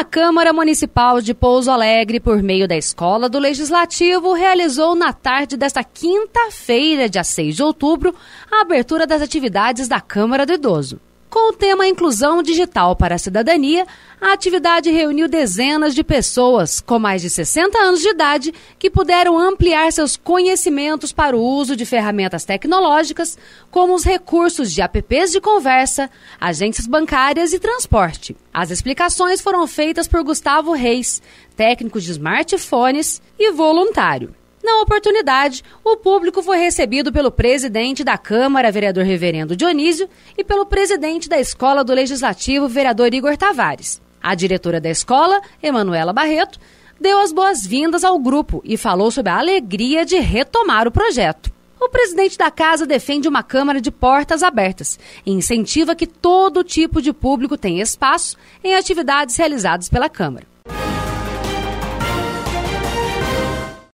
A Câmara Municipal de Pouso Alegre, por meio da Escola do Legislativo, realizou na tarde desta quinta-feira, dia 6 de outubro, a abertura das atividades da Câmara do Idoso. Com o tema Inclusão Digital para a Cidadania, a atividade reuniu dezenas de pessoas com mais de 60 anos de idade que puderam ampliar seus conhecimentos para o uso de ferramentas tecnológicas, como os recursos de apps de conversa, agências bancárias e transporte. As explicações foram feitas por Gustavo Reis, técnico de smartphones e voluntário. Na oportunidade, o público foi recebido pelo presidente da Câmara, vereador Reverendo Dionísio, e pelo presidente da Escola do Legislativo, vereador Igor Tavares. A diretora da escola, Emanuela Barreto, deu as boas-vindas ao grupo e falou sobre a alegria de retomar o projeto. O presidente da casa defende uma Câmara de portas abertas e incentiva que todo tipo de público tenha espaço em atividades realizadas pela Câmara.